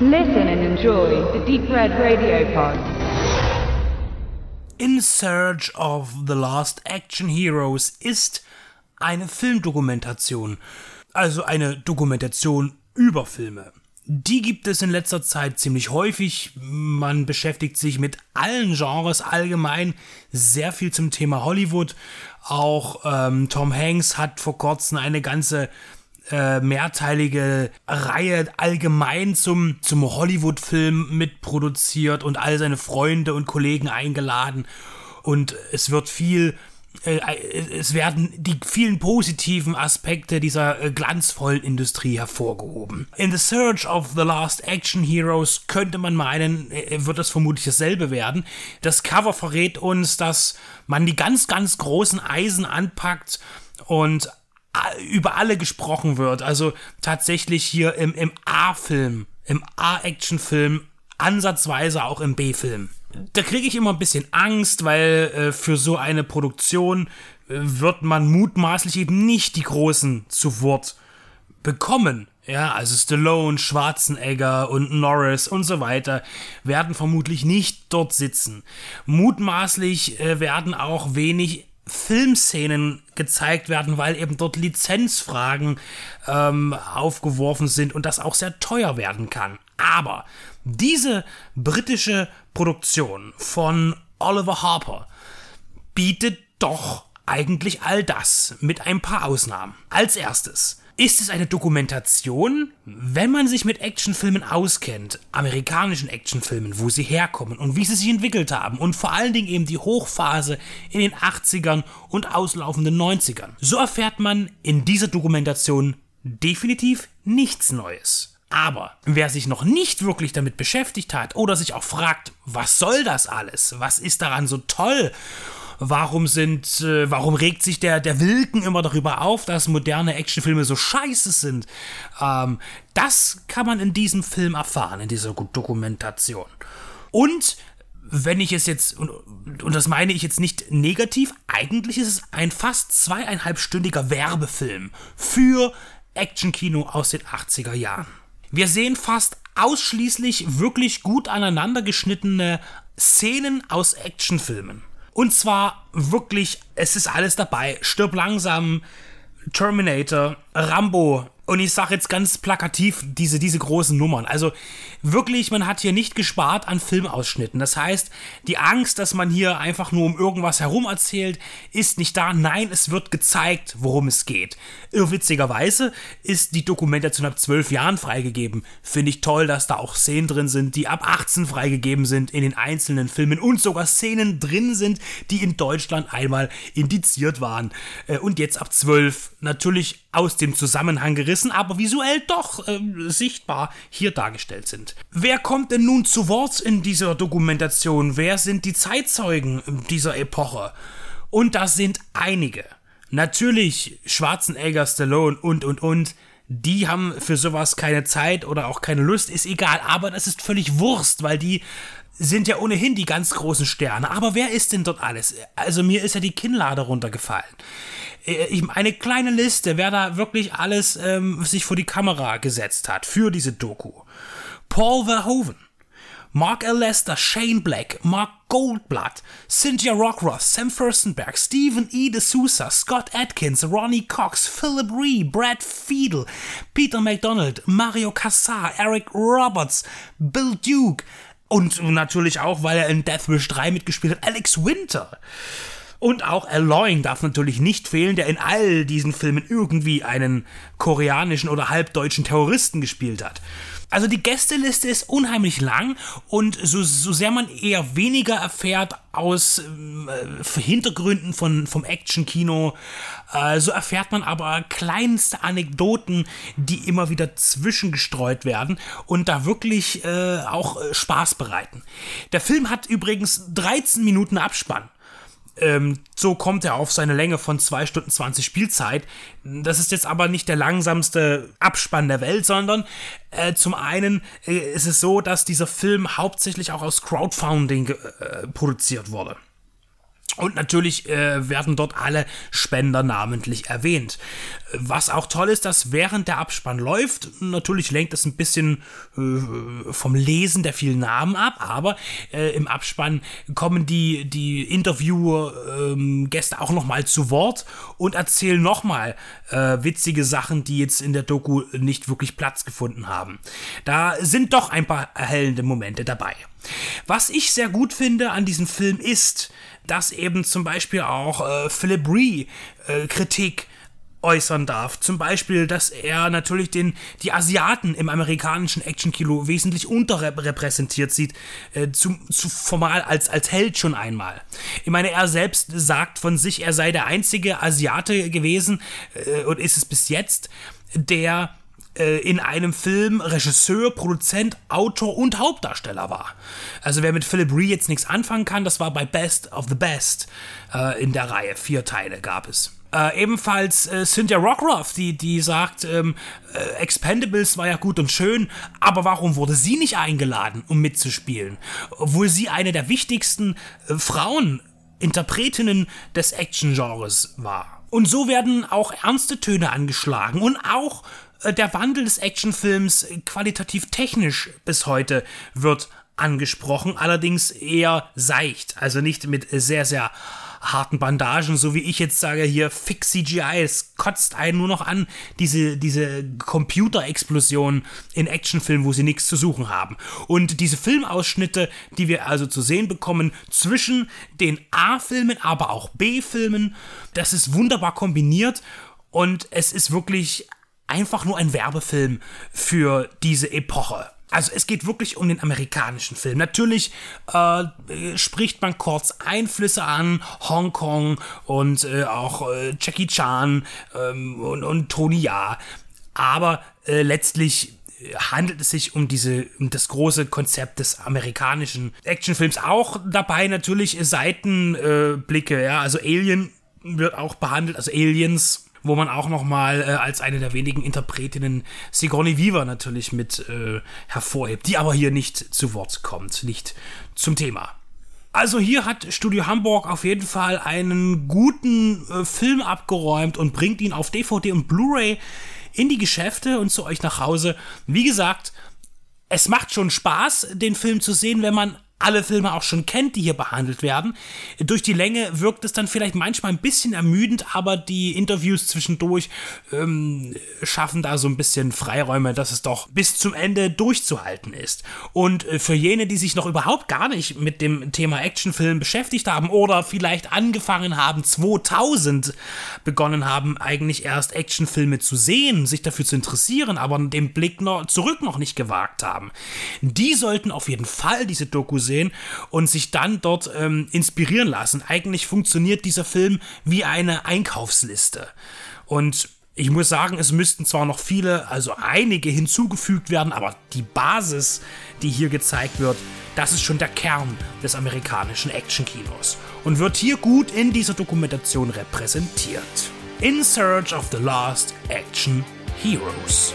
Listen and enjoy the Deep Red Radio Pod. In Search of the Last Action Heroes ist eine Filmdokumentation, also eine Dokumentation über Filme. Die gibt es in letzter Zeit ziemlich häufig. Man beschäftigt sich mit allen Genres allgemein sehr viel zum Thema Hollywood. Auch ähm, Tom Hanks hat vor kurzem eine ganze äh, mehrteilige Reihe allgemein zum, zum Hollywood-Film mitproduziert und all seine Freunde und Kollegen eingeladen. Und es wird viel äh, es werden die vielen positiven Aspekte dieser äh, glanzvollen Industrie hervorgehoben. In The Search of the Last Action Heroes könnte man meinen, äh, wird das vermutlich dasselbe werden. Das Cover verrät uns, dass man die ganz, ganz großen Eisen anpackt und über alle gesprochen wird. Also tatsächlich hier im, im A-Film, im A-Action-Film, ansatzweise auch im B-Film. Da kriege ich immer ein bisschen Angst, weil äh, für so eine Produktion äh, wird man mutmaßlich eben nicht die Großen zu Wort bekommen. Ja, also Stallone, Schwarzenegger und Norris und so weiter werden vermutlich nicht dort sitzen. Mutmaßlich äh, werden auch wenig Filmszenen gezeigt werden, weil eben dort Lizenzfragen ähm, aufgeworfen sind und das auch sehr teuer werden kann. Aber diese britische Produktion von Oliver Harper bietet doch eigentlich all das mit ein paar Ausnahmen. Als erstes ist es eine Dokumentation, wenn man sich mit Actionfilmen auskennt, amerikanischen Actionfilmen, wo sie herkommen und wie sie sich entwickelt haben und vor allen Dingen eben die Hochphase in den 80ern und auslaufenden 90ern. So erfährt man in dieser Dokumentation definitiv nichts Neues. Aber wer sich noch nicht wirklich damit beschäftigt hat oder sich auch fragt, was soll das alles? Was ist daran so toll? Warum sind, äh, warum regt sich der, der Wilken immer darüber auf, dass moderne Actionfilme so scheiße sind? Ähm, das kann man in diesem Film erfahren, in dieser Dokumentation. Und wenn ich es jetzt, und, und das meine ich jetzt nicht negativ, eigentlich ist es ein fast zweieinhalbstündiger Werbefilm für Actionkino aus den 80er Jahren. Wir sehen fast ausschließlich wirklich gut aneinander geschnittene Szenen aus Actionfilmen. Und zwar wirklich, es ist alles dabei. Stirb langsam, Terminator, Rambo, und ich sage jetzt ganz plakativ diese, diese großen Nummern. Also wirklich, man hat hier nicht gespart an Filmausschnitten. Das heißt, die Angst, dass man hier einfach nur um irgendwas herum erzählt, ist nicht da. Nein, es wird gezeigt, worum es geht. Irrwitzigerweise ist die Dokumentation ab zwölf Jahren freigegeben. Finde ich toll, dass da auch Szenen drin sind, die ab 18 freigegeben sind in den einzelnen Filmen und sogar Szenen drin sind, die in Deutschland einmal indiziert waren. Äh, und jetzt ab zwölf natürlich aus dem Zusammenhang gerissen, aber visuell doch äh, sichtbar hier dargestellt sind. Wer kommt denn nun zu Wort in dieser Dokumentation? Wer sind die Zeitzeugen dieser Epoche? Und das sind einige. Natürlich Schwarzenegger, Stallone und und und. Die haben für sowas keine Zeit oder auch keine Lust, ist egal, aber das ist völlig Wurst, weil die sind ja ohnehin die ganz großen Sterne. Aber wer ist denn dort alles? Also mir ist ja die Kinnlade runtergefallen. Äh, eine kleine Liste, wer da wirklich alles ähm, sich vor die Kamera gesetzt hat für diese Doku. Paul Verhoeven, Mark L. Lester, Shane Black, Mark Goldblatt, Cynthia Rockroth, Sam Furstenberg, Stephen E. D'Souza, Scott Atkins, Ronnie Cox, Philip Ree, Brad Fiedel, Peter McDonald, Mario Cassar, Eric Roberts, Bill Duke und natürlich auch, weil er in Death Wish 3 mitgespielt hat, Alex Winter. Und auch Aloy darf natürlich nicht fehlen, der in all diesen Filmen irgendwie einen koreanischen oder halbdeutschen Terroristen gespielt hat. Also die Gästeliste ist unheimlich lang und so, so sehr man eher weniger erfährt aus äh, Hintergründen von, vom Actionkino, äh, so erfährt man aber kleinste Anekdoten, die immer wieder zwischengestreut werden und da wirklich äh, auch äh, Spaß bereiten. Der Film hat übrigens 13 Minuten Abspann. Ähm, so kommt er auf seine Länge von 2 Stunden 20 Spielzeit. Das ist jetzt aber nicht der langsamste Abspann der Welt, sondern äh, zum einen äh, ist es so, dass dieser Film hauptsächlich auch aus Crowdfunding äh, produziert wurde. Und natürlich äh, werden dort alle Spender namentlich erwähnt. Was auch toll ist, dass während der Abspann läuft, natürlich lenkt es ein bisschen äh, vom Lesen der vielen Namen ab, aber äh, im Abspann kommen die, die Interview-Gäste ähm, auch nochmal zu Wort und erzählen nochmal äh, witzige Sachen, die jetzt in der Doku nicht wirklich Platz gefunden haben. Da sind doch ein paar erhellende Momente dabei. Was ich sehr gut finde an diesem Film ist, dass eben zum Beispiel auch äh, Philip Ree äh, Kritik äußern darf. Zum Beispiel, dass er natürlich den, die Asiaten im amerikanischen Action-Kino wesentlich unterrepräsentiert sieht, äh, zu, zu formal als, als Held schon einmal. Ich meine, er selbst sagt von sich, er sei der einzige Asiate gewesen äh, und ist es bis jetzt, der in einem Film Regisseur, Produzent, Autor und Hauptdarsteller war. Also wer mit Philip Ree jetzt nichts anfangen kann, das war bei Best of the Best äh, in der Reihe. Vier Teile gab es. Äh, ebenfalls äh, Cynthia Rockruff, die, die sagt, ähm, äh, Expendables war ja gut und schön, aber warum wurde sie nicht eingeladen, um mitzuspielen? Obwohl sie eine der wichtigsten äh, Frauen, Interpretinnen des Action-Genres war. Und so werden auch ernste Töne angeschlagen und auch äh, der Wandel des Actionfilms qualitativ technisch bis heute wird angesprochen, allerdings eher seicht, also nicht mit sehr, sehr harten Bandagen, so wie ich jetzt sage, hier fix CGI, es kotzt einen nur noch an, diese, diese Computerexplosion in Actionfilmen, wo sie nichts zu suchen haben. Und diese Filmausschnitte, die wir also zu sehen bekommen, zwischen den A-Filmen, aber auch B-Filmen, das ist wunderbar kombiniert. Und es ist wirklich einfach nur ein Werbefilm für diese Epoche. Also es geht wirklich um den amerikanischen Film. Natürlich äh, spricht man kurz Einflüsse an, Hongkong und äh, auch äh, Jackie Chan ähm, und, und Tony Ya. Aber äh, letztlich handelt es sich um diese um das große Konzept des amerikanischen Actionfilms. Auch dabei natürlich Seitenblicke, ja, also Alien wird auch behandelt, also Aliens wo man auch nochmal äh, als eine der wenigen Interpretinnen Sigourney Weaver natürlich mit äh, hervorhebt, die aber hier nicht zu Wort kommt, nicht zum Thema. Also hier hat Studio Hamburg auf jeden Fall einen guten äh, Film abgeräumt und bringt ihn auf DVD und Blu-ray in die Geschäfte und zu euch nach Hause. Wie gesagt, es macht schon Spaß, den Film zu sehen, wenn man alle Filme auch schon kennt, die hier behandelt werden. Durch die Länge wirkt es dann vielleicht manchmal ein bisschen ermüdend, aber die Interviews zwischendurch ähm, schaffen da so ein bisschen Freiräume, dass es doch bis zum Ende durchzuhalten ist. Und äh, für jene, die sich noch überhaupt gar nicht mit dem Thema Actionfilm beschäftigt haben oder vielleicht angefangen haben, 2000 begonnen haben, eigentlich erst Actionfilme zu sehen, sich dafür zu interessieren, aber den Blick noch zurück noch nicht gewagt haben, die sollten auf jeden Fall diese Doku sehen und sich dann dort ähm, inspirieren lassen. Eigentlich funktioniert dieser Film wie eine Einkaufsliste. Und ich muss sagen, es müssten zwar noch viele, also einige hinzugefügt werden, aber die Basis, die hier gezeigt wird, das ist schon der Kern des amerikanischen Actionkinos und wird hier gut in dieser Dokumentation repräsentiert. In Search of the Last Action Heroes.